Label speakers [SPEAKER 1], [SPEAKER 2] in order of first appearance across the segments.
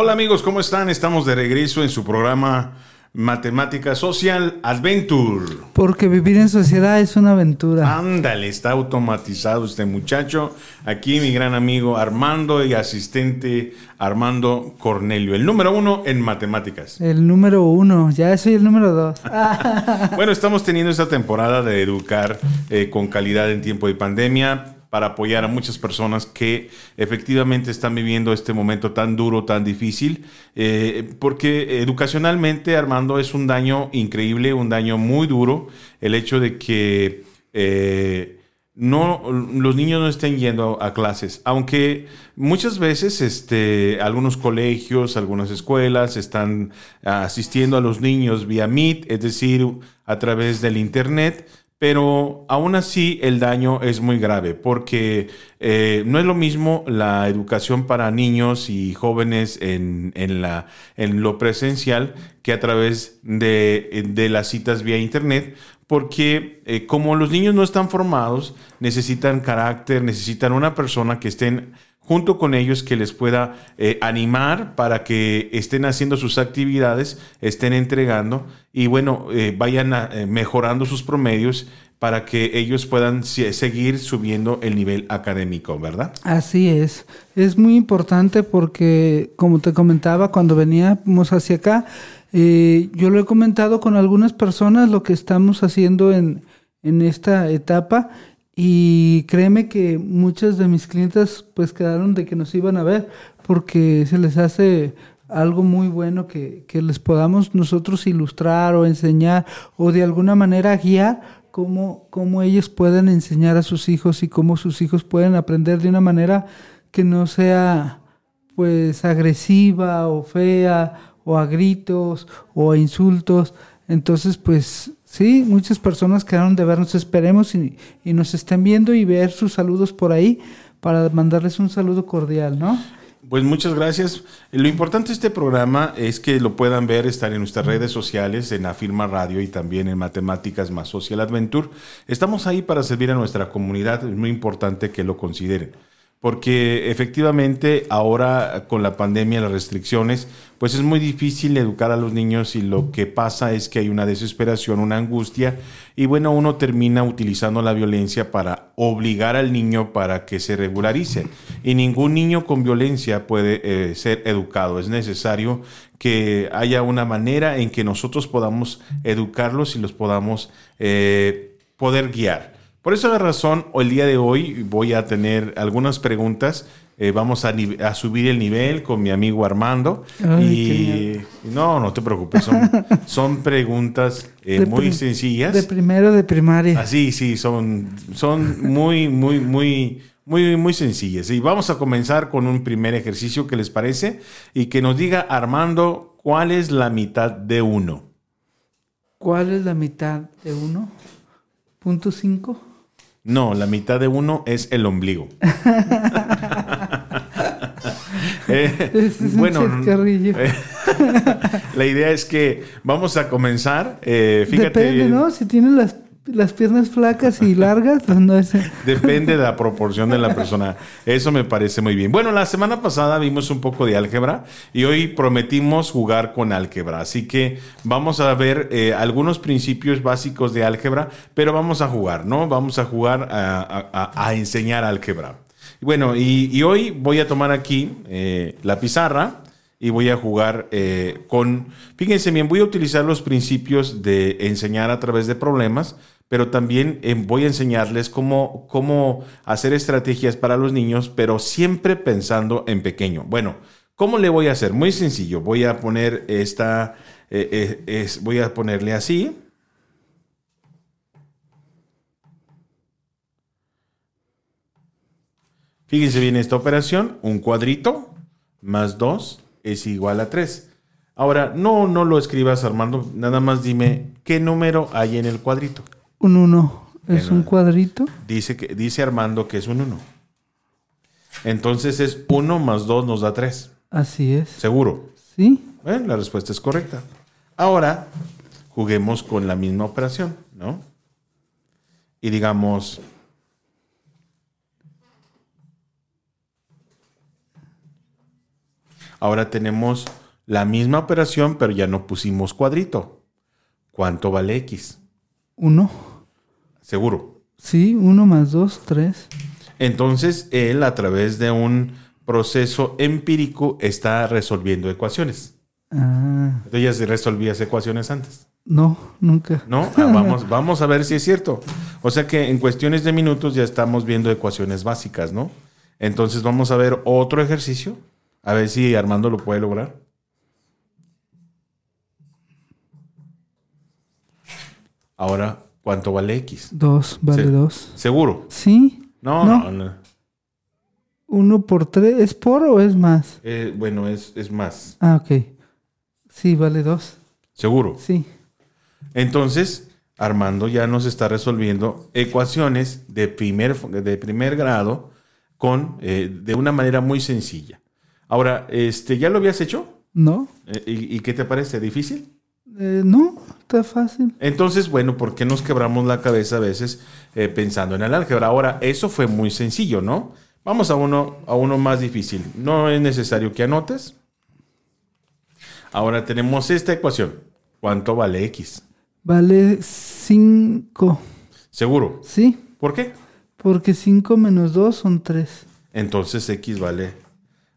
[SPEAKER 1] Hola amigos, ¿cómo están? Estamos de regreso en su programa Matemática Social Adventure.
[SPEAKER 2] Porque vivir en sociedad es una aventura.
[SPEAKER 1] Ándale, está automatizado este muchacho. Aquí mi gran amigo Armando y asistente Armando Cornelio, el número uno en matemáticas.
[SPEAKER 2] El número uno, ya soy el número dos.
[SPEAKER 1] bueno, estamos teniendo esta temporada de educar eh, con calidad en tiempo de pandemia para apoyar a muchas personas que efectivamente están viviendo este momento tan duro, tan difícil, eh, porque educacionalmente, Armando, es un daño increíble, un daño muy duro, el hecho de que eh, no, los niños no estén yendo a, clases, aunque muchas veces este, algunos colegios, algunas escuelas están asistiendo a los niños vía Meet, es decir, a través del Internet, pero aún así el daño es muy grave porque eh, no es lo mismo la educación para niños y jóvenes en, la, en lo presencial que a través de, las citas vía internet, porque eh, como los niños no están formados, necesitan carácter, necesitan una persona que estén junto con ellos que les pueda eh, animar para que estén haciendo sus actividades, estén entregando y bueno, eh, vayan mejorando sus promedios para que ellos puedan seguir subiendo el nivel académico, ¿verdad?
[SPEAKER 2] Así es. Es muy importante porque, como te comentaba, cuando veníamos hacia acá, yo lo he comentado con algunas personas lo que estamos haciendo en, en esta etapa y créeme que muchas de mis clientes pues quedaron de que nos iban a ver porque se les hace algo muy bueno que, les podamos nosotros ilustrar o enseñar o de alguna manera guiar cómo, cómo ellos pueden enseñar a sus hijos y cómo sus hijos pueden aprender de una manera que no sea pues agresiva o fea o a gritos o a insultos. Entonces pues Sí, muchas personas quedaron de vernos. Esperemos y, nos estén viendo y ver sus saludos por ahí para mandarles un saludo cordial, ¿no?
[SPEAKER 1] Pues muchas gracias. Lo importante de este programa es que lo puedan ver, estar en nuestras redes sociales, en Afirma Radio y también en Matemáticas más Social Adventure. Estamos ahí para servir a nuestra comunidad. Es muy importante que lo consideren porque efectivamente ahora con la pandemia, las restricciones, pues es muy difícil educar a los niños y lo que pasa es que hay una desesperación, una angustia y bueno, uno termina utilizando la violencia para obligar al niño para que se regularice. Y ningún niño con violencia puede eh, ser educado, es necesario que haya una manera en que nosotros podamos educarlos y los podamos eh, poder guiar. Por esa razón, el día de hoy voy a tener algunas preguntas. Eh, vamos a, subir el nivel con mi amigo Armando. y no, no te preocupes, son, preguntas eh, muy sencillas.
[SPEAKER 2] De primero de primaria.
[SPEAKER 1] Así, sí, son, son muy, muy, muy, muy, muy sencillas. Y vamos a comenzar con un primer ejercicio que les parece y que nos diga Armando cuál es la mitad de uno.
[SPEAKER 2] ¿Cuál es la mitad de uno? Punto cinco.
[SPEAKER 1] No, la mitad de uno es el ombligo.
[SPEAKER 2] Eh, bueno, eh,
[SPEAKER 1] la idea es que vamos a comenzar. Eh, fíjate,
[SPEAKER 2] Depende, ¿no? Si tienen las las piernas flacas y largas, pues no es...
[SPEAKER 1] Depende de la proporción de la persona. Eso me parece muy bien. Bueno, la semana pasada vimos un poco de álgebra y hoy prometimos jugar con álgebra. Así que vamos a ver eh, algunos principios básicos de álgebra, pero vamos a jugar, ¿no? Vamos a jugar a, enseñar álgebra. Bueno, y, hoy voy a tomar aquí eh, la pizarra y voy a jugar eh, con, fíjense bien, voy a utilizar los principios de enseñar a través de problemas pero también eh, voy a enseñarles cómo, cómo hacer estrategias para los niños, pero siempre pensando en pequeño. Bueno, ¿cómo le voy a hacer? Muy sencillo, voy a poner esta, eh, eh, voy a ponerle así. Fíjense bien esta operación, un cuadrito más 2 es igual a 3. Ahora, no, no lo escribas Armando, nada más dime qué número hay en el cuadrito.
[SPEAKER 2] Un 1 es un cuadrito.
[SPEAKER 1] Dice, que, dice Armando que es un 1. Entonces es 1 más 2 nos da 3.
[SPEAKER 2] Así es.
[SPEAKER 1] ¿Seguro?
[SPEAKER 2] Sí.
[SPEAKER 1] la respuesta es correcta. Ahora juguemos con la misma operación, ¿no? Y digamos, Ahora tenemos la misma operación, pero ya no pusimos cuadrito. ¿Cuánto vale x?
[SPEAKER 2] 1.
[SPEAKER 1] Seguro.
[SPEAKER 2] Sí, 1 más 2, 3.
[SPEAKER 1] Entonces, él a través de un proceso empírico está resolviendo ecuaciones.
[SPEAKER 2] Ah,
[SPEAKER 1] Entonces ya resolvías ecuaciones antes.
[SPEAKER 2] no, nunca.
[SPEAKER 1] ¿No? Ah, vamos, vamos a ver si es cierto. O sea que en cuestiones de minutos ya estamos viendo ecuaciones básicas, ¿no? Entonces vamos a ver otro ejercicio. A ver si Armando lo puede lograr. Ahora, ¿cuánto vale X?
[SPEAKER 2] 2, vale. 2.
[SPEAKER 1] ¿Seguro?
[SPEAKER 2] Sí.
[SPEAKER 1] No,
[SPEAKER 2] No.
[SPEAKER 1] no. no.
[SPEAKER 2] 1 por 3. ¿Es por o es más?
[SPEAKER 1] Eh, bueno, es, es más.
[SPEAKER 2] Ah, ok. Sí, vale 2.
[SPEAKER 1] ¿Seguro?
[SPEAKER 2] Sí.
[SPEAKER 1] Entonces, Armando ya nos está resolviendo ecuaciones de primer, de primer grado con, eh, de una manera muy sencilla. Ahora, este, ¿ya lo habías hecho?
[SPEAKER 2] ¿No?
[SPEAKER 1] Eh, ¿Y, y qué te parece? ¿Difícil?
[SPEAKER 2] Eh, no, está fácil.
[SPEAKER 1] Entonces, bueno, ¿por qué nos quebramos la cabeza a veces eh, pensando en el álgebra? Ahora, eso fue muy sencillo, ¿no? Vamos a uno, a uno más difícil. No es necesario que anotes. Ahora tenemos esta ecuación. ¿Cuánto vale x?
[SPEAKER 2] Vale 5.
[SPEAKER 1] ¿Seguro?
[SPEAKER 2] Sí,
[SPEAKER 1] ¿Por qué?
[SPEAKER 2] porque 5 menos 2 son 3.
[SPEAKER 1] Entonces x vale,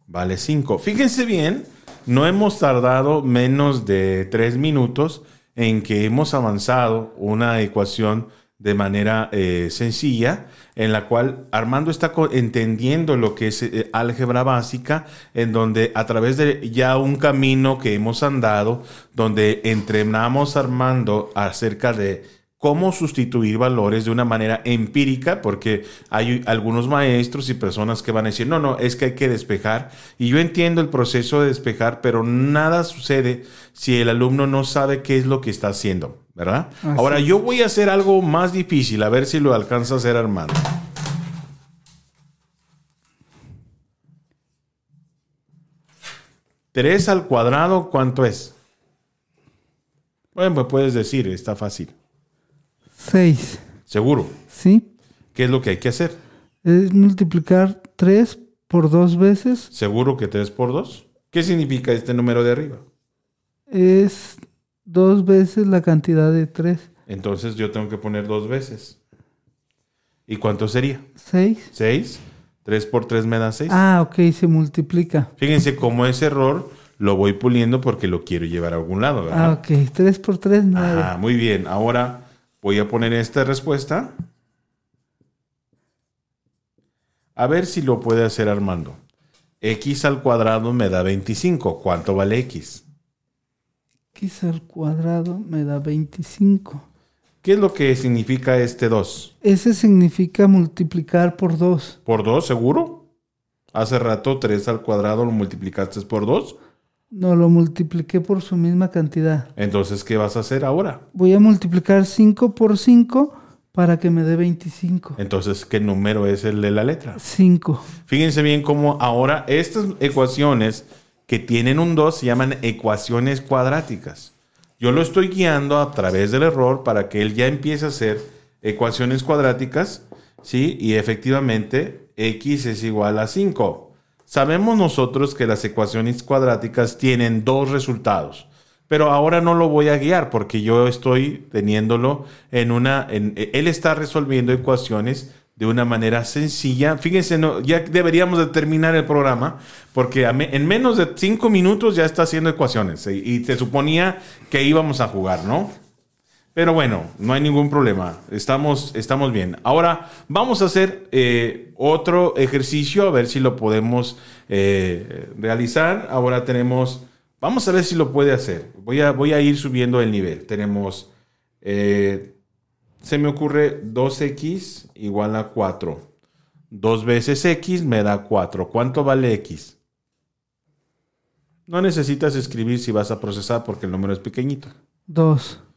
[SPEAKER 1] vale 5. Fíjense bien, no hemos tardado menos de 3 minutos en que hemos avanzado una ecuación de manera eh, sencilla, en la cual Armando está entendiendo lo que es eh, álgebra básica, en donde a través de ya un camino que hemos andado, donde entrenamos Armando acerca de cómo sustituir valores de una manera empírica, porque hay algunos maestros y personas que van a decir, no, no, es que hay que despejar. Y yo entiendo el proceso de despejar, pero nada sucede si el alumno no sabe qué es lo que está haciendo, ¿verdad?
[SPEAKER 2] Así
[SPEAKER 1] Ahora yo voy a hacer algo más difícil, a ver si lo alcanza a hacer Armando. ¿3 al cuadrado cuánto es? Bueno, pues puedes decir, está fácil.
[SPEAKER 2] 6.
[SPEAKER 1] Seguro.
[SPEAKER 2] ¿Sí?
[SPEAKER 1] ¿Qué es lo que hay que hacer?
[SPEAKER 2] Es multiplicar 3 por 2 veces.
[SPEAKER 1] ¿Seguro que 3 por 2? ¿Qué significa este número de arriba?
[SPEAKER 2] Es dos veces la cantidad de 3.
[SPEAKER 1] Entonces yo tengo que poner dos veces. ¿Y cuánto sería?
[SPEAKER 2] 6.
[SPEAKER 1] 6. 3 por 3 me da 6.
[SPEAKER 2] Ah, ok, se multiplica.
[SPEAKER 1] Fíjense cómo ese error lo voy puliendo porque lo quiero llevar a algún lado,
[SPEAKER 2] Ah,
[SPEAKER 1] ¿verdad?
[SPEAKER 2] ok. 3 por 3, 9.
[SPEAKER 1] Ajá, muy bien. Ahora voy a poner esta respuesta. A ver si lo puede hacer Armando. X al cuadrado me da 25. ¿Cuánto vale X?
[SPEAKER 2] X al cuadrado me da 25.
[SPEAKER 1] ¿Qué es lo que significa este 2?
[SPEAKER 2] Ese significa multiplicar por 2.
[SPEAKER 1] ¿Por 2 seguro? Hace rato 3 al cuadrado lo multiplicaste por 2.
[SPEAKER 2] No, lo multipliqué por su misma cantidad.
[SPEAKER 1] Entonces, ¿qué vas a hacer ahora?
[SPEAKER 2] Voy a multiplicar 5 por 5 para que me dé 25.
[SPEAKER 1] Entonces, ¿qué número es el de la letra?
[SPEAKER 2] 5.
[SPEAKER 1] Fíjense bien cómo ahora estas ecuaciones que tienen un 2 se llaman ecuaciones cuadráticas. Yo lo estoy guiando a través del error para que él ya empiece a hacer ecuaciones cuadráticas, ¿sí? Y efectivamente x es igual a 5. Sabemos nosotros que las ecuaciones cuadráticas tienen dos resultados, pero ahora no lo voy a guiar porque yo estoy teniéndolo en una, en- él está resolviendo ecuaciones de una manera sencilla. Fíjense, no, ya deberíamos de terminar el programa porque en menos de cinco minutos ya está haciendo ecuaciones y, y se suponía que íbamos a jugar, ¿no? Pero bueno, no hay ningún problema. Estamos, estamos bien. Ahora vamos a hacer eh, otro ejercicio, a ver si lo podemos eh, realizar. Ahora tenemos, vamos a ver si lo puede hacer. Voy a, voy a ir subiendo el nivel. Tenemos, eh, se me ocurre 2x igual a 4. 2 veces x me da 4. ¿Cuánto vale x? No necesitas escribir si vas a procesar porque el número es pequeñito.
[SPEAKER 2] 2.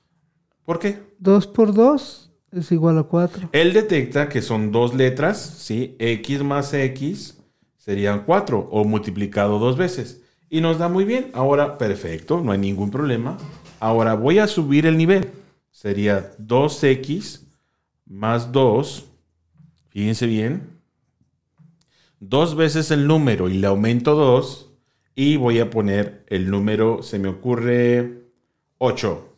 [SPEAKER 1] ¿Por qué?
[SPEAKER 2] 2 por 2 es igual a 4.
[SPEAKER 1] Él detecta que son dos letras, ¿sí? X más X serían 4 o multiplicado dos veces. Y nos da muy bien. Ahora, perfecto, no hay ningún problema. Ahora voy a subir el nivel. Sería 2X más 2. Fíjense bien. Dos veces el número y le aumento 2. y voy a poner el número, se me ocurre 8.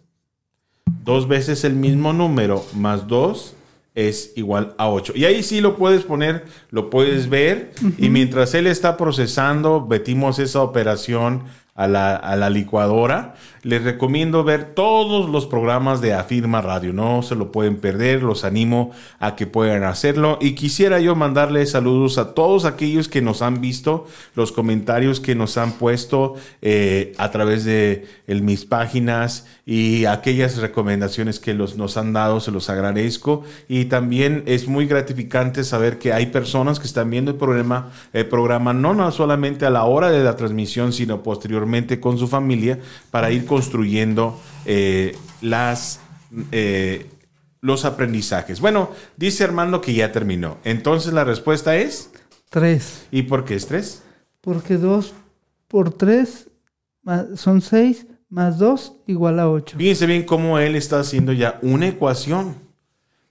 [SPEAKER 1] Dos veces el mismo número más 2 es igual a 8. Y ahí sí lo puedes poner, lo puedes ver. Y mientras él está procesando, metimos esa operación a la, a la, licuadora. Les recomiendo ver todos los programas de Afirma Radio. No se lo pueden perder. Los animo a que puedan hacerlo. Y quisiera yo mandarle saludos a todos aquellos que nos han visto, los comentarios que nos han puesto eh, a través de el, mis páginas y aquellas recomendaciones que los, nos han dado. Se los agradezco. Y también es muy gratificante saber que hay personas que están viendo el programa, el programa no, no solamente a la hora de la transmisión, sino posteriormente con su familia para ir construyendo eh, las, eh, los aprendizajes. Bueno, dice Armando que ya terminó. Entonces la respuesta es...
[SPEAKER 2] Tres.
[SPEAKER 1] ¿Y por qué es tres?
[SPEAKER 2] Porque dos por tres son seis, más dos igual a ocho.
[SPEAKER 1] Fíjense bien cómo él está haciendo ya una ecuación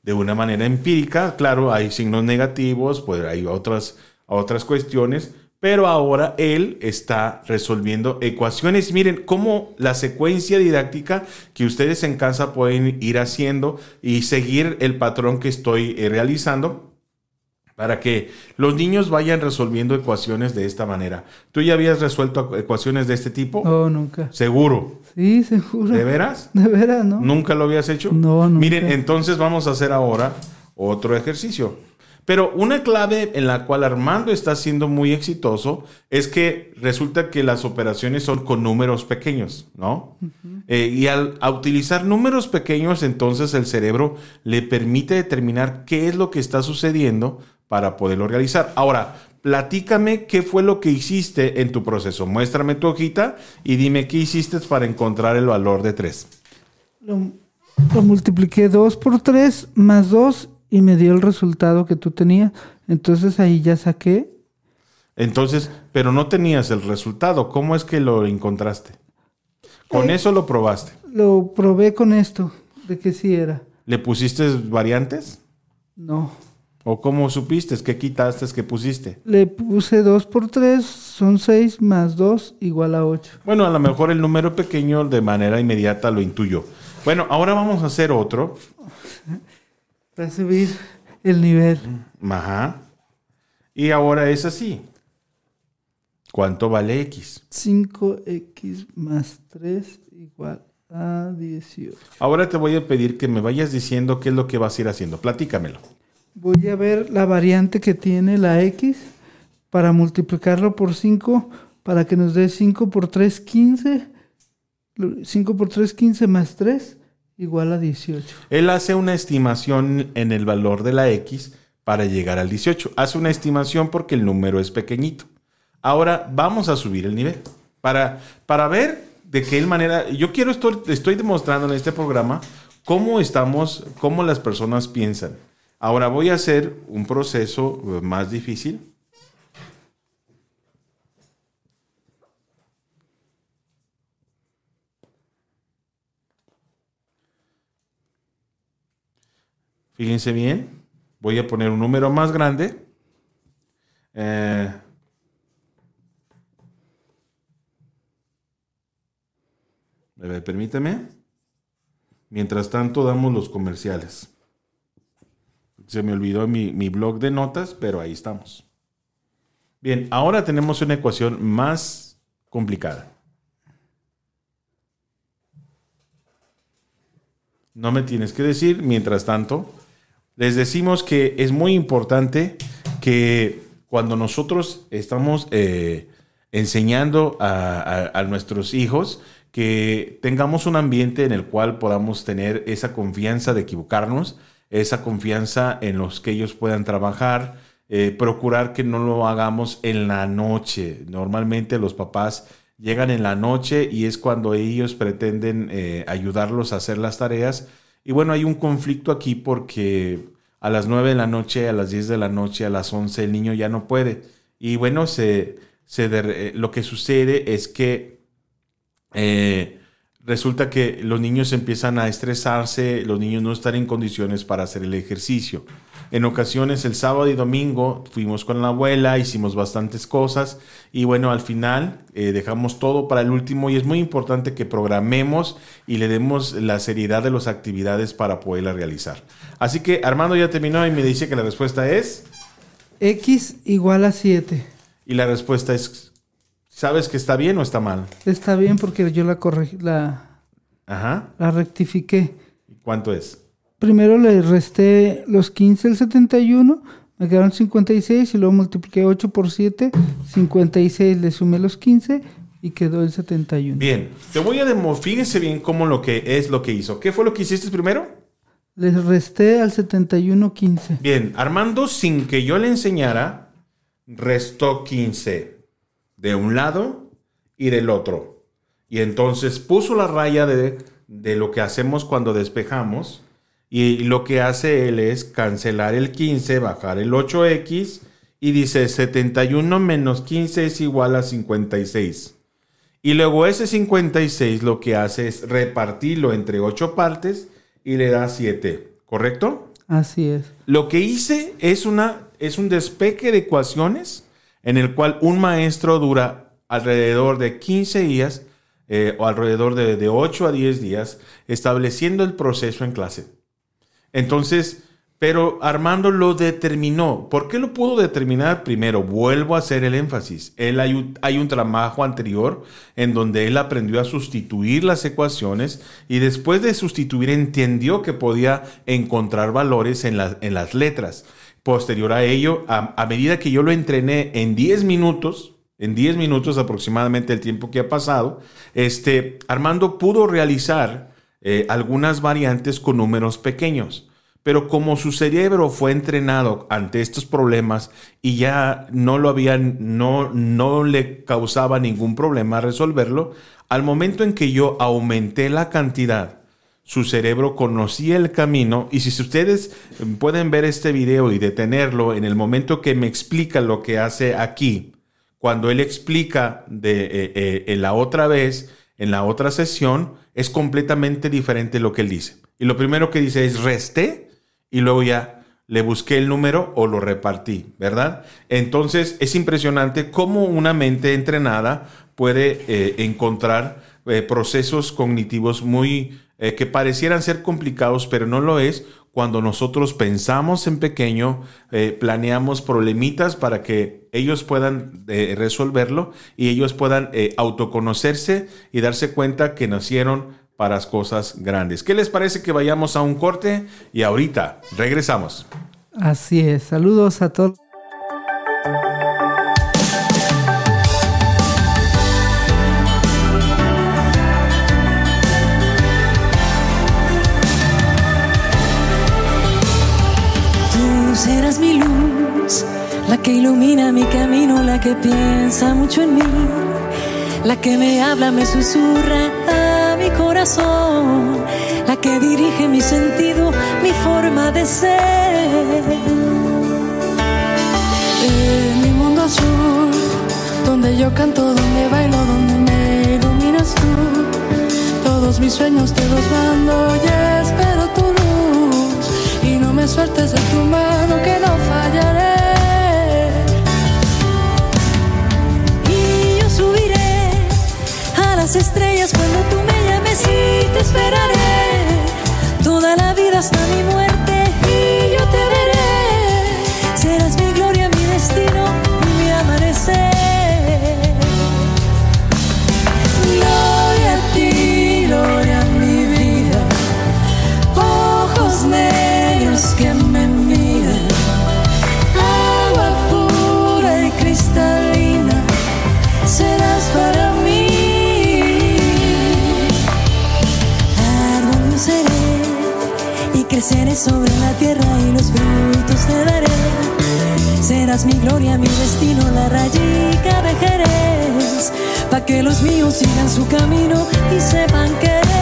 [SPEAKER 1] de una manera empírica. Claro, hay signos negativos, pues hay otras, otras cuestiones, pero ahora él está resolviendo ecuaciones. Miren cómo la secuencia didáctica que ustedes en casa pueden ir haciendo y seguir el patrón que estoy eh, realizando para que los niños vayan resolviendo ecuaciones de esta manera. ¿Tú ya habías resuelto ecuaciones de este tipo?
[SPEAKER 2] No, nunca.
[SPEAKER 1] ¿Seguro?
[SPEAKER 2] Sí, seguro.
[SPEAKER 1] ¿De veras?
[SPEAKER 2] De veras, ¿no?
[SPEAKER 1] ¿Nunca lo habías hecho?
[SPEAKER 2] No, no.
[SPEAKER 1] Miren, entonces vamos a hacer ahora otro ejercicio. Pero una clave en la cual Armando está siendo muy exitoso es que resulta que las operaciones son con números pequeños, ¿no? Eh, y al utilizar números pequeños, entonces el cerebro le permite determinar qué es lo que está sucediendo para poderlo realizar. Ahora, platícame qué fue lo que hiciste en tu proceso. Muéstrame tu hojita y dime qué hiciste para encontrar el valor de 3.
[SPEAKER 2] Lo, lo multipliqué 2 por 3 más 2 y me dio el resultado que tú tenías. Entonces ahí ya saqué.
[SPEAKER 1] Entonces, pero no tenías el resultado. ¿Cómo es que lo encontraste? ¿Con eh, eso lo probaste?
[SPEAKER 2] Lo probé con esto, de que sí era.
[SPEAKER 1] ¿Le pusiste variantes?
[SPEAKER 2] No.
[SPEAKER 1] ¿O cómo supiste? ¿Qué quitaste? ¿Qué pusiste?
[SPEAKER 2] Le puse 2 por 3, son 6 más 2 igual a 8.
[SPEAKER 1] Bueno, a lo mejor el número pequeño de manera inmediata lo intuyo. Bueno, ahora vamos a hacer otro.
[SPEAKER 2] Para subir el nivel.
[SPEAKER 1] Ajá. Y ahora es así. ¿Cuánto vale X?
[SPEAKER 2] 5X más 3 igual a 18.
[SPEAKER 1] Ahora te voy a pedir que me vayas diciendo qué es lo que vas a ir haciendo. Platícamelo.
[SPEAKER 2] Voy a ver la variante que tiene la X para multiplicarlo por 5 para que nos dé 5 por 3, 15. 5 por 3, 15 más 3 igual a 18.
[SPEAKER 1] Él hace una estimación en el valor de la X para llegar al 18. Hace una estimación porque el número es pequeñito. Ahora vamos a subir el nivel. Para, para ver de qué manera, yo quiero, estoy, estoy demostrando en este programa cómo estamos, cómo las personas piensan. Ahora voy a hacer un proceso más difícil. Fíjense bien, voy a poner un número más grande. Eh, permíteme. Mientras tanto, damos los comerciales. Se me olvidó mi, mi blog de notas, pero ahí estamos. Bien, ahora tenemos una ecuación más complicada. No me tienes que decir, mientras tanto, les decimos que es muy importante que cuando nosotros estamos eh, enseñando a, nuestros hijos, que tengamos un ambiente en el cual podamos tener esa confianza de equivocarnos, esa confianza en los que ellos puedan trabajar, eh, procurar que no lo hagamos en la noche. Normalmente los papás llegan en la noche y es cuando ellos pretenden eh, ayudarlos a hacer las tareas y bueno, hay un conflicto aquí porque a las 9 de la noche, a las 10 de la noche, a las 11 el niño ya no puede. Y bueno, se, se eh, lo que sucede es que eh, resulta que los niños empiezan a estresarse, los niños no están en condiciones para hacer el ejercicio. En ocasiones el sábado y domingo fuimos con la abuela, hicimos bastantes cosas y bueno, al final eh, dejamos todo para el último y es muy importante que programemos y le demos la seriedad de las actividades para poderla realizar. Así que Armando ya terminó y me dice que la respuesta es...
[SPEAKER 2] X igual a 7.
[SPEAKER 1] Y la respuesta es, ¿sabes que está bien o está mal?
[SPEAKER 2] Está bien porque yo la corregí, la,
[SPEAKER 1] Ajá.
[SPEAKER 2] la rectifiqué.
[SPEAKER 1] ¿Cuánto es?
[SPEAKER 2] Primero le resté los 15 al 71, me quedaron 56 y luego multipliqué 8 por 7, 56, le sumé los 15 y quedó el 71.
[SPEAKER 1] Bien, te voy a demostrar, fíjese bien cómo lo que es lo que hizo. ¿Qué fue lo que hiciste primero?
[SPEAKER 2] Le resté al 71 15.
[SPEAKER 1] Bien, Armando, sin que yo le enseñara, restó 15 de un lado y del otro. Y entonces puso la raya de, de lo que hacemos cuando despejamos. Y lo que hace él es cancelar el 15, bajar el 8x y dice 71 menos 15 es igual a 56. Y luego ese 56 lo que hace es repartirlo entre 8 partes y le da 7, ¿correcto?
[SPEAKER 2] Así es.
[SPEAKER 1] Lo que hice es, una, es un despeque de ecuaciones en el cual un maestro dura alrededor de 15 días eh, o alrededor de, de 8 a 10 días estableciendo el proceso en clase. Entonces, pero Armando lo determinó. ¿Por qué lo pudo determinar? Primero, vuelvo a hacer el énfasis. Él hay, un, hay trabajo anterior en donde él aprendió a sustituir las ecuaciones y después de sustituir entendió que podía encontrar valores en, la- en las letras. Posterior a ello, a, a medida que yo lo entrené en 10 minutos, en 10 minutos aproximadamente el tiempo que ha pasado, este, Armando pudo realizar eh, algunas variantes con números pequeños. Pero como su cerebro fue entrenado ante estos problemas y ya no lo habían, no, no le causaba ningún problema resolverlo, al momento en que yo aumenté la cantidad, su cerebro conocía el camino y si ustedes pueden ver este video y detenerlo en el momento que me explica lo que hace aquí, cuando él explica de, eh, eh, en la otra vez, en la otra sesión, es completamente diferente lo que él dice. Y lo primero que dice es resté y luego ya le busqué el número o lo repartí, ¿verdad? Entonces es impresionante cómo una mente entrenada puede eh, encontrar eh, procesos cognitivos muy eh, que parecieran ser complicados, pero no lo es cuando nosotros pensamos en pequeño, eh, planeamos problemitas para que ellos puedan eh, resolverlo y ellos puedan eh, autoconocerse y darse cuenta que nacieron para las cosas grandes. ¿Qué les parece que vayamos a un corte? Y ahorita regresamos.
[SPEAKER 2] Así es. Saludos a todos.
[SPEAKER 3] La que ilumina mi camino, la que piensa mucho en mí, la que me habla, me susurra a mi corazón, la que dirige mi sentido, mi forma de ser. En mi mundo azul, donde yo canto, donde bailo, donde me iluminas tú. Todos mis sueños te los mando y espero tu luz. Y no me sueltes de tu mano que no fallaré. Las estrellas cuando tú me llames y te esperaré. Toda la vida hasta mi muerte creceré sobre la tierra y los frutos te daré. Serás mi gloria, mi destino, la rayica de Jerez, pa' que los míos sigan su camino y sepan querer.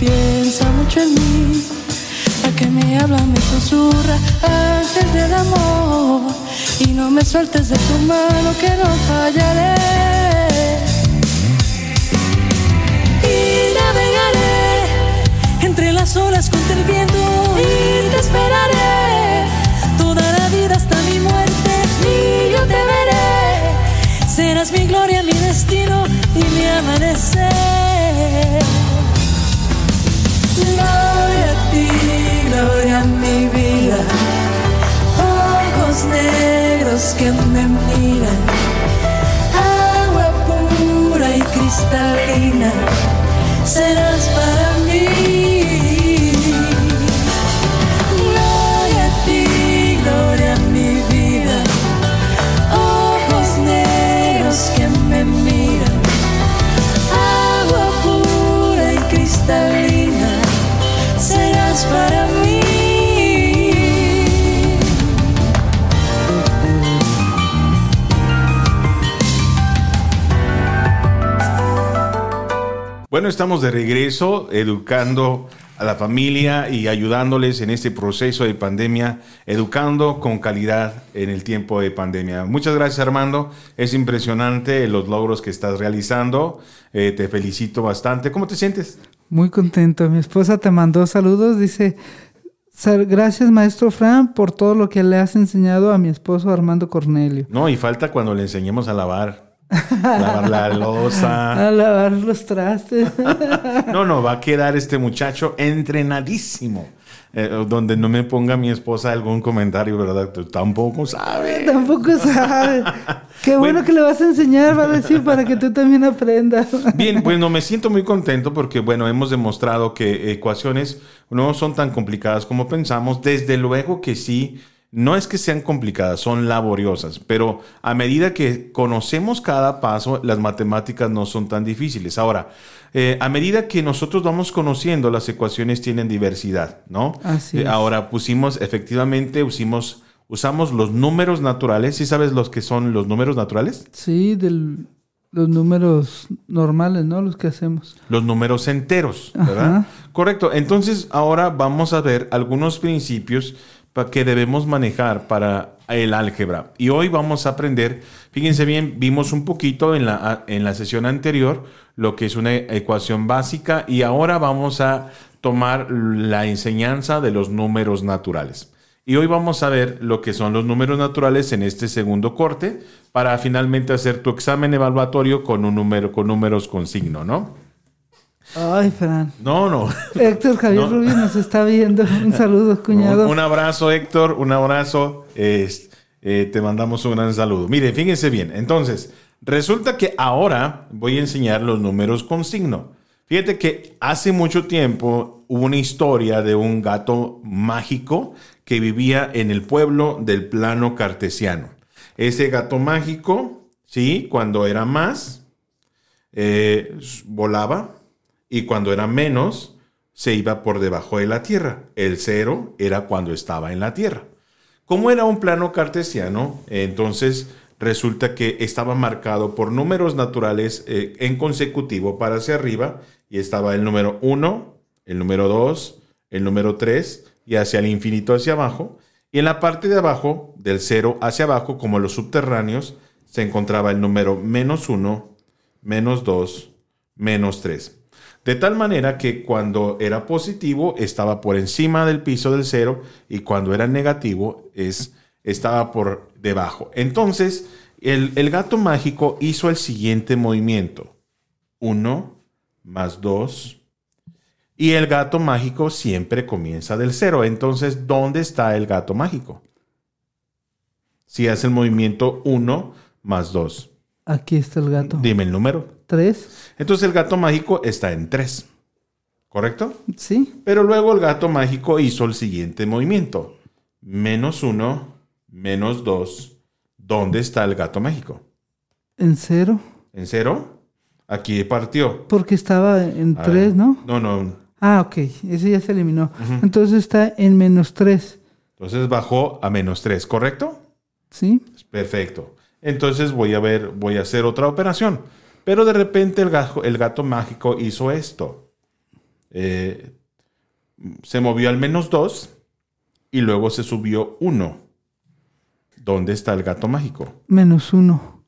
[SPEAKER 3] piensa mucho en mí, la que me habla, me susurra antes del amor. Y no me sueltes de tu mano que no fallaré. Y navegaré entre las olas contra el viento y te esperaré toda la vida hasta mi muerte. Y yo te veré, serás mi gloria, mi destino y mi amanecer. Que me miran. Agua pura y cristalina. Serás para mí.
[SPEAKER 1] Bueno, estamos de regreso educando a la familia y ayudándoles en este proceso de pandemia, educando con calidad en el tiempo de pandemia. Muchas gracias Armando, es impresionante los logros que estás realizando, Eh, te felicito bastante. ¿Cómo te sientes?
[SPEAKER 2] Muy contento. Mi esposa te mandó saludos. Dice, "Sal- gracias maestro Fran por todo lo que le has enseñado a mi esposo Armando Cornelio.
[SPEAKER 1] No, y falta cuando le enseñemos a lavar, lavar la losa.
[SPEAKER 2] A lavar los trastes.
[SPEAKER 1] No, no, va a quedar este muchacho entrenadísimo. Eh, donde no me ponga mi esposa algún comentario, ¿verdad? Tú tampoco sabes.
[SPEAKER 2] Tampoco sabe. Qué bueno,
[SPEAKER 1] Bueno.
[SPEAKER 2] que le vas a enseñar, va a decir, para que tú también aprendas.
[SPEAKER 1] Bien, bueno, me siento muy contento porque, bueno, hemos demostrado que ecuaciones no son tan complicadas como pensamos. Desde luego que sí, no es que sean complicadas, son laboriosas, pero a medida que conocemos cada paso, las matemáticas no son tan difíciles. Ahora, eh, a medida que nosotros vamos conociendo, las ecuaciones tienen diversidad, ¿no?
[SPEAKER 2] Así
[SPEAKER 1] Eh,
[SPEAKER 2] es.
[SPEAKER 1] Ahora pusimos, efectivamente, usimos, usamos los números naturales. ¿Sí sabes los que son los números naturales?
[SPEAKER 2] Sí, de los números normales, ¿no? Los que hacemos.
[SPEAKER 1] Los números enteros, ¿verdad?
[SPEAKER 2] Ajá.
[SPEAKER 1] Correcto. Entonces, ahora vamos a ver algunos principios que debemos manejar para el álgebra. Y hoy vamos a aprender, fíjense bien, vimos un poquito en la, en la sesión anterior lo que es una ecuación básica y ahora vamos a tomar la enseñanza de los números naturales. Y hoy vamos a ver lo que son los números naturales en este segundo corte para finalmente hacer tu examen evaluatorio con un número con números con signo, ¿no?
[SPEAKER 2] Ay, Fran.
[SPEAKER 1] No, no.
[SPEAKER 2] Héctor Javier
[SPEAKER 1] No.
[SPEAKER 2] Rubio nos está viendo. Un saludo, cuñado.
[SPEAKER 1] Un, un abrazo, Héctor, un abrazo. Eh, te mandamos un gran saludo. Mire, fíjense bien. Entonces, resulta que ahora voy a enseñar los números con signo. Fíjate que hace mucho tiempo hubo una historia de un gato mágico que vivía en el pueblo del plano cartesiano. Ese gato mágico, sí, cuando era más, eh, volaba y cuando era menos, se iba por debajo de la Tierra. El cero era cuando estaba en la Tierra. Como era un plano cartesiano, entonces resulta que estaba marcado por números naturales eh, en consecutivo para hacia arriba y estaba el número 1, el número 2, el número 3 y hacia el infinito hacia abajo. Y en la parte de abajo, del 0 hacia abajo, como los subterráneos, se encontraba el número menos 1, menos 2, menos 3. De tal manera que cuando era positivo estaba por encima del piso del cero y cuando era negativo es, estaba por debajo. Entonces, el, el gato mágico hizo el siguiente movimiento. 1 más 2. Y el gato mágico siempre comienza del cero. Entonces, ¿dónde está el gato mágico? Si hace el movimiento 1 más 2.
[SPEAKER 2] Aquí está el gato.
[SPEAKER 1] Dime el número.
[SPEAKER 2] ¿Tres?
[SPEAKER 1] Entonces el gato mágico está en 3. ¿Correcto?
[SPEAKER 2] Sí.
[SPEAKER 1] Pero luego el gato mágico hizo el siguiente movimiento. Menos 1, menos 2. ¿Dónde está el gato mágico?
[SPEAKER 2] En cero.
[SPEAKER 1] ¿En cero? Aquí partió.
[SPEAKER 2] Porque estaba en
[SPEAKER 1] A
[SPEAKER 2] tres,
[SPEAKER 1] ver.
[SPEAKER 2] ¿no?
[SPEAKER 1] No, no.
[SPEAKER 2] Ah, ok. Ese ya se eliminó. Entonces está en menos tres.
[SPEAKER 1] Entonces bajó a menos 3, ¿correcto?
[SPEAKER 2] ¿Sí?
[SPEAKER 1] Perfecto. Entonces voy a ver, voy a hacer otra operación. Pero de repente el gato, el gato mágico hizo esto. Eh, se movió al menos 2 y luego se subió 1. ¿Dónde está el gato mágico?
[SPEAKER 2] Menos uno.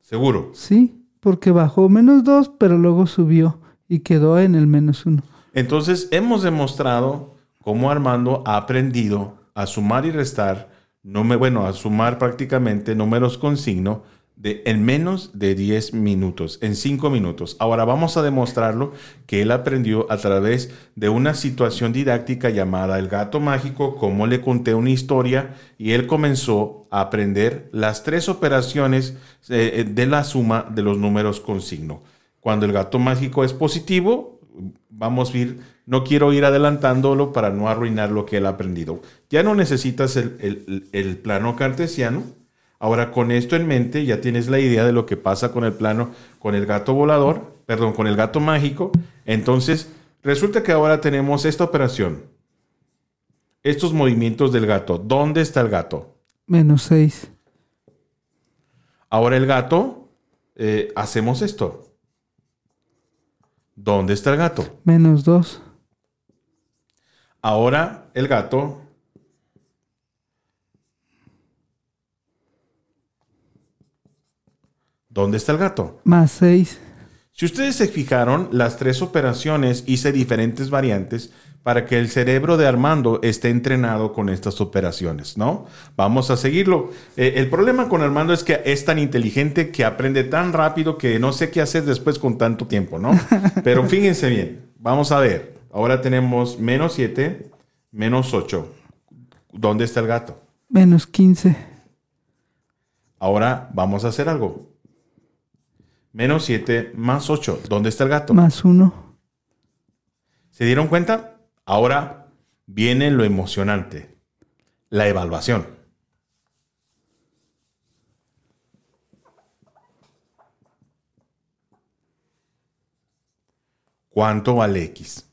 [SPEAKER 1] Seguro.
[SPEAKER 2] Sí, porque bajó menos dos, pero luego subió y quedó en el menos uno.
[SPEAKER 1] Entonces hemos demostrado cómo Armando ha aprendido a sumar y restar, número- bueno, a sumar prácticamente números con signo en menos de 10 minutos, en 5 minutos. Ahora vamos a demostrarlo que él aprendió a través de una situación didáctica llamada el gato mágico, como le conté una historia y él comenzó a aprender las tres operaciones eh, de la suma de los números con signo. Cuando el gato mágico es positivo, vamos a ir, no quiero ir adelantándolo para no arruinar lo que él ha aprendido. Ya no necesitas el- el plano cartesiano. Ahora con esto en mente ya tienes la idea de lo que pasa con el plano, con el gato volador, perdón, con el gato mágico. Entonces, resulta que ahora tenemos esta operación. Estos movimientos del gato. ¿Dónde está el gato?
[SPEAKER 2] Menos seis.
[SPEAKER 1] Ahora el gato, eh, hacemos esto. ¿Dónde está el gato?
[SPEAKER 2] Menos dos.
[SPEAKER 1] Ahora el gato. ¿Dónde está el gato?
[SPEAKER 2] Más seis.
[SPEAKER 1] Si ustedes se fijaron, las tres operaciones hice diferentes variantes para que el cerebro de Armando esté entrenado con estas operaciones, ¿no? Vamos a seguirlo. Eh, el problema con Armando es que es tan inteligente que aprende tan rápido que no sé qué hacer después con tanto tiempo, ¿no? Pero fíjense bien, vamos a ver. Ahora tenemos menos 7, menos 8. ¿Dónde está el gato?
[SPEAKER 2] Menos quince.
[SPEAKER 1] Ahora vamos a hacer algo. Menos 7 más 8. ¿Dónde está el gato?
[SPEAKER 2] Más uno.
[SPEAKER 1] ¿Se dieron cuenta? Ahora viene lo emocionante, la evaluación. ¿Cuánto vale X?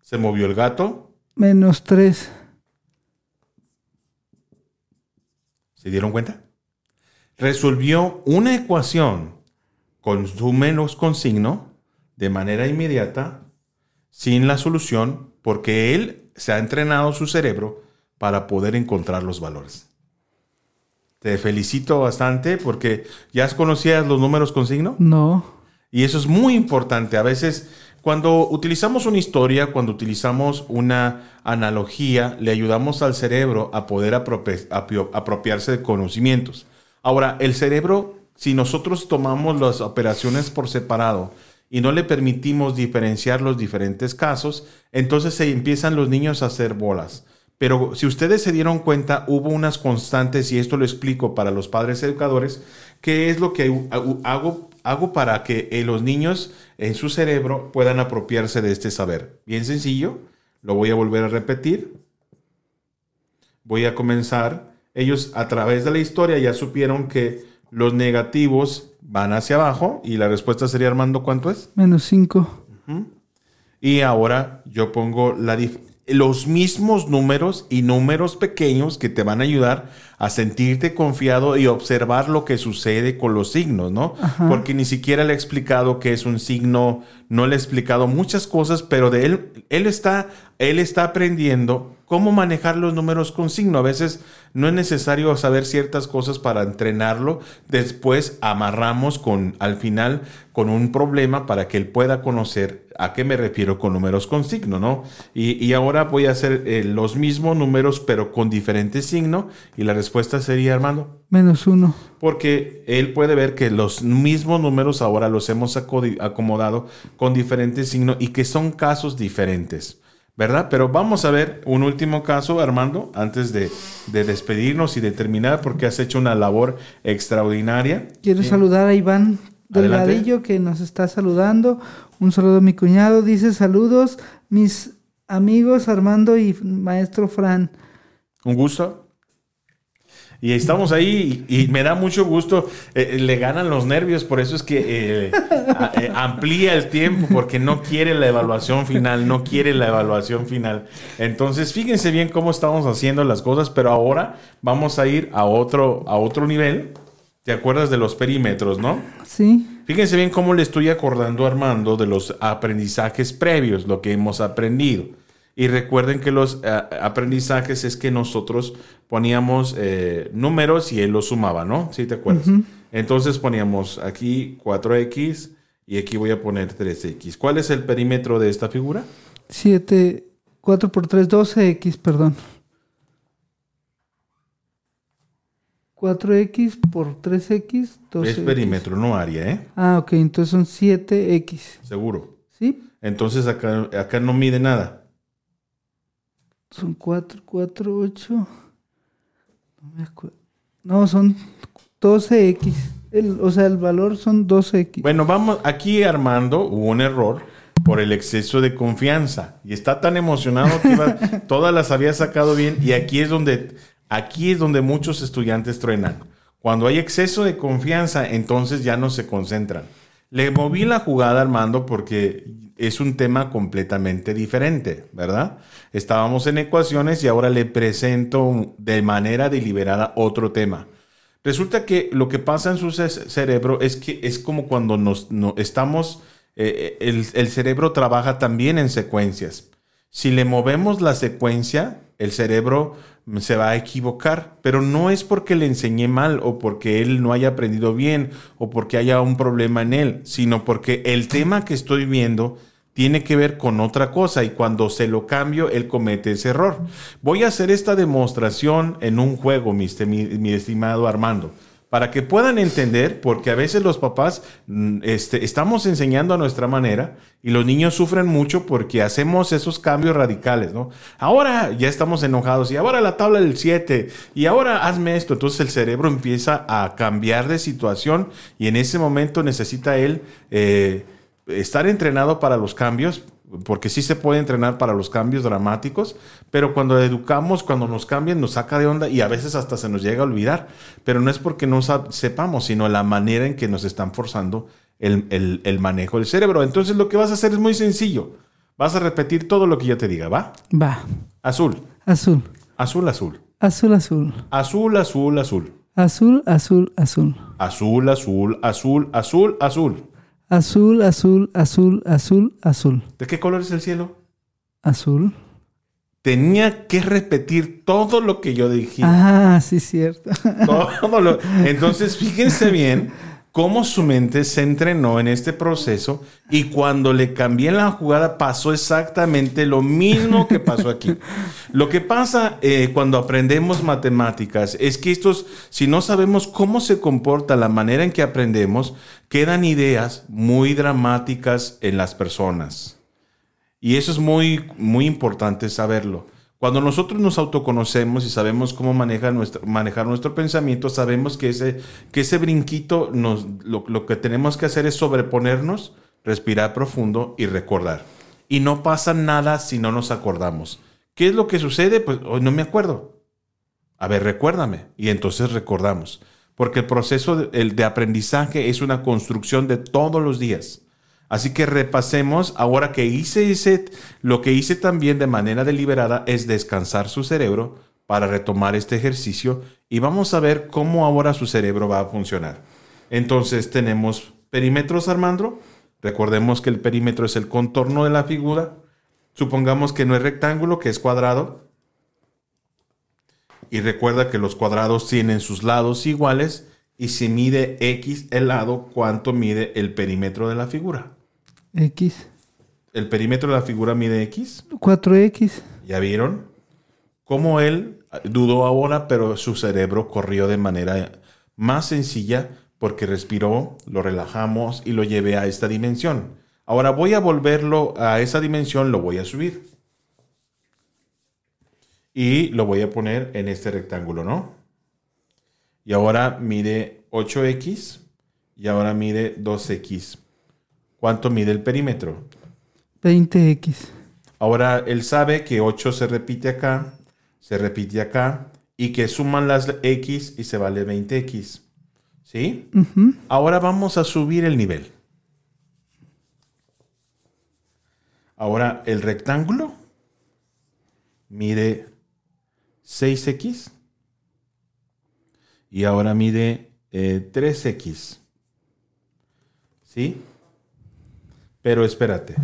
[SPEAKER 1] ¿Se movió el gato?
[SPEAKER 2] Menos tres.
[SPEAKER 1] ¿Se dieron cuenta? Resolvió una ecuación con su menos con signo de manera inmediata, sin la solución, porque él se ha entrenado su cerebro para poder encontrar los valores. Te felicito bastante porque ya conocías los números con signo.
[SPEAKER 2] No.
[SPEAKER 1] Y eso es muy importante. A veces, cuando utilizamos una historia, cuando utilizamos una analogía, le ayudamos al cerebro a poder apropi- apropiarse de conocimientos. Ahora, el cerebro, si nosotros tomamos las operaciones por separado y no le permitimos diferenciar los diferentes casos, entonces se empiezan los niños a hacer bolas. Pero si ustedes se dieron cuenta, hubo unas constantes, y esto lo explico para los padres educadores, qué es lo que hago- hago, hago para que eh, los niños en su cerebro puedan apropiarse de este saber. Bien sencillo, lo voy a volver a repetir. Voy a comenzar. Ellos a través de la historia ya supieron que los negativos van hacia abajo y la respuesta sería Armando, ¿cuánto es?
[SPEAKER 2] Menos cinco.
[SPEAKER 1] Y ahora yo pongo la los mismos números y números pequeños que te van a ayudar a sentirte confiado y observar lo que sucede con los signos, ¿no? Porque ni siquiera le he explicado qué es un signo, no le he explicado muchas cosas, pero de él, él está, él está aprendiendo cómo manejar los números con signo. A veces no es necesario saber ciertas cosas para entrenarlo. Después amarramos con, al final, con un problema para que él pueda conocer a qué me refiero con números con signo, ¿no? Y, y ahora voy a hacer eh, los mismos números, pero con diferente signo. Y la respuesta sería, Armando,
[SPEAKER 2] Menos uno.
[SPEAKER 1] porque él puede ver que los mismos números ahora los hemos acomodado con diferentes signos y que son casos diferentes, ¿verdad? Pero vamos a ver un último caso, Armando, antes de, de despedirnos y de terminar, porque has hecho una labor extraordinaria.
[SPEAKER 2] Quiero
[SPEAKER 1] Sí.
[SPEAKER 2] saludar a Iván
[SPEAKER 1] Adelante.
[SPEAKER 2] Delgadillo que nos está saludando. Un saludo a mi cuñado. Dice saludos mis amigos Armando y maestro Fran.
[SPEAKER 1] Un gusto. Y estamos ahí y, y me da mucho gusto. eh, le ganan los nervios, por eso es que eh, a- eh, amplía el tiempo, porque no quiere la evaluación final, no quiere la evaluación final. Entonces, fíjense bien cómo estamos haciendo las cosas, pero ahora vamos a ir a otro, a otro nivel. ¿Te acuerdas de los perímetros, no?
[SPEAKER 2] Sí.
[SPEAKER 1] Fíjense bien cómo le estoy acordando a Armando de los aprendizajes previos, lo que hemos aprendido. Y recuerden que los eh, aprendizajes es que nosotros poníamos eh, números y él los sumaba, ¿no? ¿Sí te acuerdas? Entonces poníamos aquí 4x y aquí voy a poner 3x. ¿Cuál es el perímetro de esta figura?
[SPEAKER 2] 7, 4 por 3, 12x, perdón. 4x por 3x, 12
[SPEAKER 1] Es perímetro, no área, ¿eh?
[SPEAKER 2] Ah, ok, entonces son 7x.
[SPEAKER 1] Seguro.
[SPEAKER 2] ¿Sí?
[SPEAKER 1] Entonces acá, acá no mide nada.
[SPEAKER 2] Son 4, 4, 8. No me acuerdo. No, son 12x. El, o sea, el valor son 12x.
[SPEAKER 1] Bueno, vamos, aquí Armando hubo un error por el exceso de confianza y está tan emocionado que iba- todas las había sacado bien y aquí es donde aquí es donde muchos estudiantes truenan. Cuando hay exceso de confianza, entonces ya no se concentran. Le moví la jugada a Armando porque es un tema completamente diferente, ¿verdad? Estábamos en ecuaciones y ahora le presento de manera deliberada otro tema. Resulta que lo que pasa en su ce- cerebro es que es como cuando nos no- estamos, eh, el, el cerebro trabaja también en secuencias. Si le movemos la secuencia, el cerebro se va a equivocar, pero no es porque le enseñé mal o porque él no haya aprendido bien o porque haya un problema en él, sino porque el tema que estoy viendo tiene que ver con otra cosa y cuando se lo cambio, él comete ese error. Voy a hacer esta demostración en un juego, mi, este- estimado Armando, para que puedan entender, porque a veces los papás mm, este, estamos enseñando a nuestra manera y los niños sufren mucho porque hacemos esos cambios radicales, ¿no? Ahora ya estamos enojados y ahora la tabla del 7 y ahora hazme esto. Entonces el cerebro empieza a cambiar de situación y en ese momento necesita él... eh, estar entrenado para los cambios, porque sí se puede entrenar para los cambios dramáticos, pero cuando educamos, cuando nos cambian, nos saca de onda y a veces hasta se nos llega a olvidar. Pero no es porque no sepamos, sino la manera en que nos están forzando el, el- el manejo del cerebro. Entonces lo que vas a hacer es muy sencillo. Vas a repetir todo lo que yo te diga, ¿va?
[SPEAKER 2] Va.
[SPEAKER 1] Azul,
[SPEAKER 2] Azul.
[SPEAKER 1] azul, azul.
[SPEAKER 2] Azul, azul.
[SPEAKER 1] Azul, azul, azul.
[SPEAKER 2] Azul, azul, azul.
[SPEAKER 1] Azul, azul, azul, azul, azul.
[SPEAKER 2] Azul, azul, azul, azul, azul.
[SPEAKER 1] ¿De qué color es el cielo?
[SPEAKER 2] Azul.
[SPEAKER 1] Tenía que repetir todo lo que yo dije.
[SPEAKER 2] Ah, sí, cierto.
[SPEAKER 1] Todo lo- Entonces, fíjense bien cómo su mente se entrenó en este proceso y cuando le cambié la jugada pasó exactamente lo mismo que pasó aquí. Lo que pasa eh, cuando aprendemos matemáticas es que estos, si no sabemos cómo se comporta la manera en que aprendemos, quedan ideas muy dramáticas en las personas. Y eso es muy, muy importante saberlo. Cuando nosotros nos autoconocemos y sabemos cómo manejar nuestro, manejar nuestro pensamiento, sabemos que ese, que ese brinquito, nos, lo, lo que tenemos que hacer es sobreponernos, respirar profundo y recordar. Y no pasa nada si no nos acordamos. ¿Qué es lo que sucede? Pues hoy no me acuerdo. A ver, recuérdame. Y entonces recordamos. Porque el proceso el de aprendizaje es una construcción de todos los días. Así que repasemos, ahora que hice ese, lo que hice también de manera deliberada es descansar su cerebro para retomar este ejercicio y vamos a ver cómo ahora su cerebro va a funcionar. Entonces tenemos perímetros, Armando. Recordemos que el perímetro es el contorno de la figura. Supongamos que no es rectángulo, que es cuadrado. Y recuerda que los cuadrados tienen sus lados iguales y si mide x el lado, ¿cuánto mide el perímetro de la figura?
[SPEAKER 2] X.
[SPEAKER 1] ¿El perímetro de la figura mide x?
[SPEAKER 2] 4X.
[SPEAKER 1] ¿Ya vieron? Cómo él dudó ahora, pero su cerebro corrió de manera más sencilla porque respiró, lo relajamos y lo llevé a esta dimensión. Ahora voy a volverlo a esa dimensión, lo voy a subir. Y lo voy a poner en este rectángulo, ¿no? Y ahora mide 8x y ahora mide 2x. ¿Cuánto mide el perímetro?
[SPEAKER 2] 20X.
[SPEAKER 1] Ahora él sabe que 8 se repite acá, se repite acá y que suman las x y se vale 20x. ¿Sí?
[SPEAKER 2] Ujú.
[SPEAKER 1] Ahora vamos a subir el nivel. Ahora el rectángulo mide 6x y ahora mide eh, 3x. ¿Sí? Pero espérate.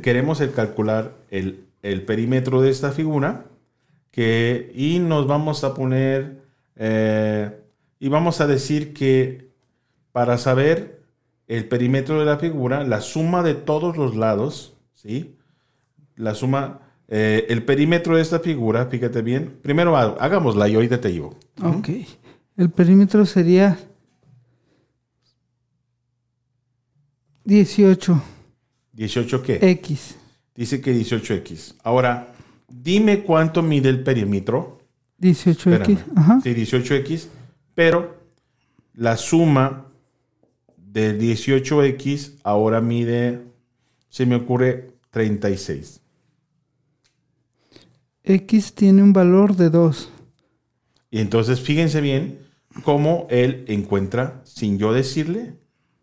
[SPEAKER 1] queremos el calcular el, el perímetro de esta figura que, y nos vamos a poner eh, y vamos a decir que para saber el perímetro de la figura, la suma de todos los lados, ¿sí? La suma, eh, el perímetro de esta figura, fíjate bien, primero hagámosla y ahorita te digo.
[SPEAKER 2] Ok. El perímetro sería 18.
[SPEAKER 1] ¿18 qué?
[SPEAKER 2] X.
[SPEAKER 1] Dice que 18X. Ahora, dime cuánto mide el perímetro.
[SPEAKER 2] 18X. Ajá.
[SPEAKER 1] Sí, 18X. Pero la suma de 18X ahora mide, se me ocurre, 36.
[SPEAKER 2] X tiene un valor de 2.
[SPEAKER 1] Y entonces fíjense bien cómo él encuentra, sin yo decirle,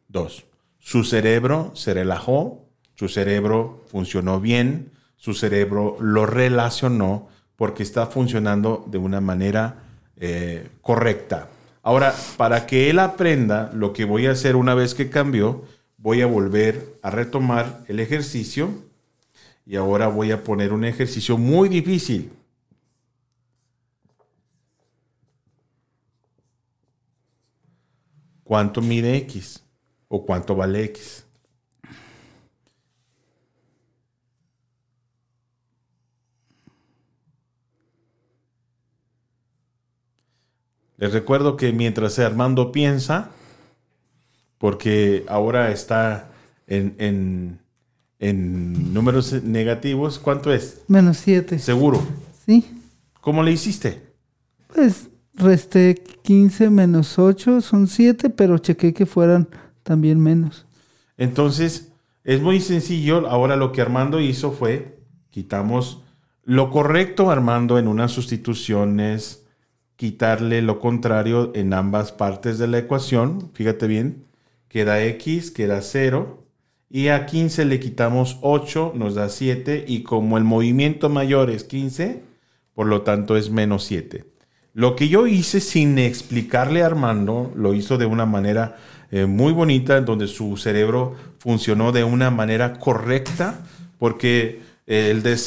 [SPEAKER 1] 2. Su cerebro se relajó, su cerebro funcionó bien, su cerebro lo relacionó porque está funcionando de una manera eh, correcta. Ahora, para que él aprenda lo que voy a hacer una vez que cambió, voy a volver a retomar el ejercicio y ahora voy a poner un ejercicio muy difícil. ¿Cuánto mide X? ¿O cuánto vale X? Les recuerdo que mientras Armando piensa, porque ahora está en, números negativos, ¿cuánto es?
[SPEAKER 2] Menos 7.
[SPEAKER 1] ¿Seguro?
[SPEAKER 2] Sí.
[SPEAKER 1] ¿Cómo le hiciste?
[SPEAKER 2] Pues resté 15 menos 8, son 7, pero chequé que fueran también menos.
[SPEAKER 1] Entonces, es muy sencillo. Ahora lo que Armando hizo fue, quitamos lo correcto, Armando, en una sustitución es quitarle lo contrario en ambas partes de la ecuación. Fíjate bien, queda x, queda 0. Y a 15 le quitamos 8, nos da 7. Y como el movimiento mayor es 15, por lo tanto es menos 7. Lo que yo hice sin explicarle a Armando, lo hizo de una manera eh, muy bonita, en donde su cerebro funcionó de una manera correcta, porque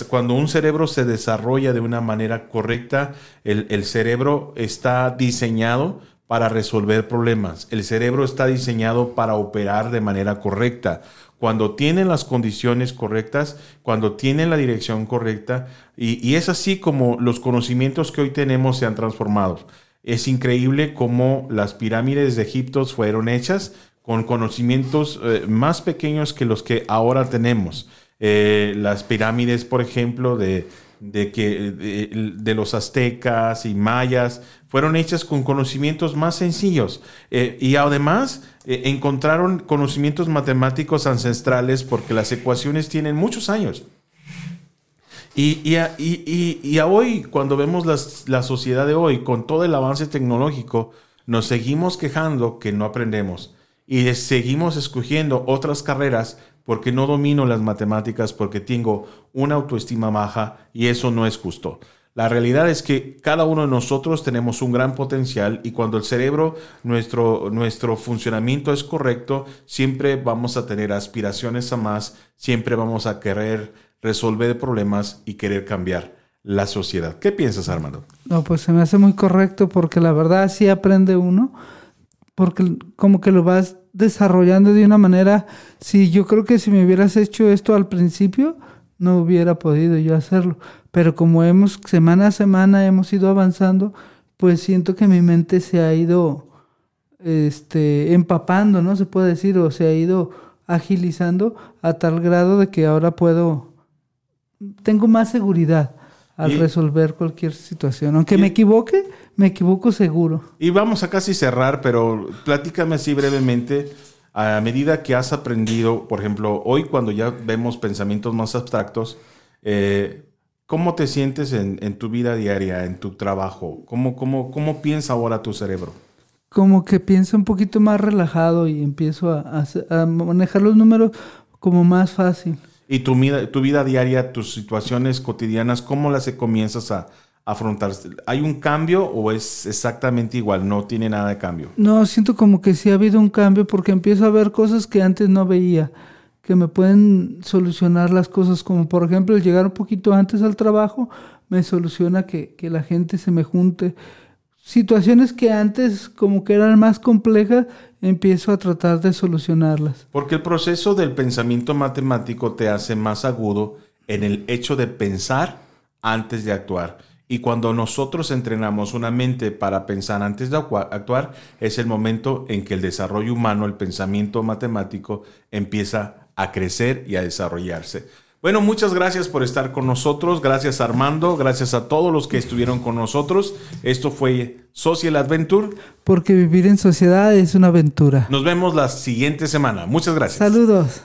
[SPEAKER 1] cuando un cerebro se desarrolla de una manera correcta, el, cerebro está diseñado para resolver problemas. El cerebro está diseñado para operar de manera correcta. Cuando tiene las condiciones correctas, cuando tiene la dirección correcta, y, y, es así como los conocimientos que hoy tenemos se han transformado. Es increíble cómo las pirámides de Egipto fueron hechas con conocimientos eh, más pequeños que los que ahora tenemos. Eh, las pirámides, por ejemplo, de, que, de, los aztecas y mayas, fueron hechas con conocimientos más sencillos. Eh, y además eh, encontraron conocimientos matemáticos ancestrales porque las ecuaciones tienen muchos años. Y, y, a hoy, cuando vemos la sociedad de hoy, con todo el avance tecnológico, nos seguimos quejando que no aprendemos y seguimos escogiendo otras carreras porque no domino las matemáticas, porque tengo una autoestima baja y eso no es justo. La realidad es que cada uno de nosotros tenemos un gran potencial y cuando el cerebro, nuestro, nuestro funcionamiento es correcto, siempre vamos a tener aspiraciones a más, siempre vamos a querer resolver problemas y querer cambiar la sociedad. ¿Qué piensas, Armando?
[SPEAKER 2] No, pues se me hace muy correcto porque la verdad sí aprende uno, porque como que lo vas desarrollando de una manera, si yo creo que si me hubieras hecho esto al principio, no hubiera podido yo hacerlo. Pero como hemos, semana a semana hemos ido avanzando, pues siento que mi mente se ha ido este, empapando, ¿no? Se puede decir, o se ha ido agilizando a tal grado de que ahora puedo, tengo más seguridad al resolver cualquier situación. Aunque me equivoque, me equivoco seguro.
[SPEAKER 1] Y vamos a casi cerrar, pero platícame así brevemente, a medida que has aprendido, por ejemplo, hoy cuando ya vemos pensamientos más abstractos, eh, ¿cómo te sientes en, tu vida diaria, en tu trabajo? ¿Cómo, cómo, ¿Cómo piensa ahora tu cerebro?
[SPEAKER 2] Como que pienso un poquito más relajado y empiezo a, a manejar los números como más fácil.
[SPEAKER 1] ¿Y tu vida, tu vida diaria, tus situaciones cotidianas, cómo las comienzas a afrontar? ¿Hay un cambio o es exactamente igual? No tiene nada de cambio.
[SPEAKER 2] No, siento como que sí ha habido un cambio porque empiezo a ver cosas que antes no veía. que me pueden solucionar las cosas, como por ejemplo el llegar un poquito antes al trabajo, me soluciona que, que la gente se me junte. Situaciones que antes como que eran más complejas, empiezo a tratar de solucionarlas.
[SPEAKER 1] Porque el proceso del pensamiento matemático te hace más agudo en el hecho de pensar antes de actuar. Y cuando nosotros entrenamos una mente para pensar antes de actuar, es el momento en que el desarrollo humano, el pensamiento matemático, empieza a crecer y a desarrollarse. Bueno, muchas gracias por estar con nosotros. Gracias Armando, gracias a todos los que estuvieron con nosotros. Esto fue Social Adventure.
[SPEAKER 2] Porque vivir en sociedad es una aventura.
[SPEAKER 1] Nos vemos la siguiente semana. Muchas gracias.
[SPEAKER 2] Saludos.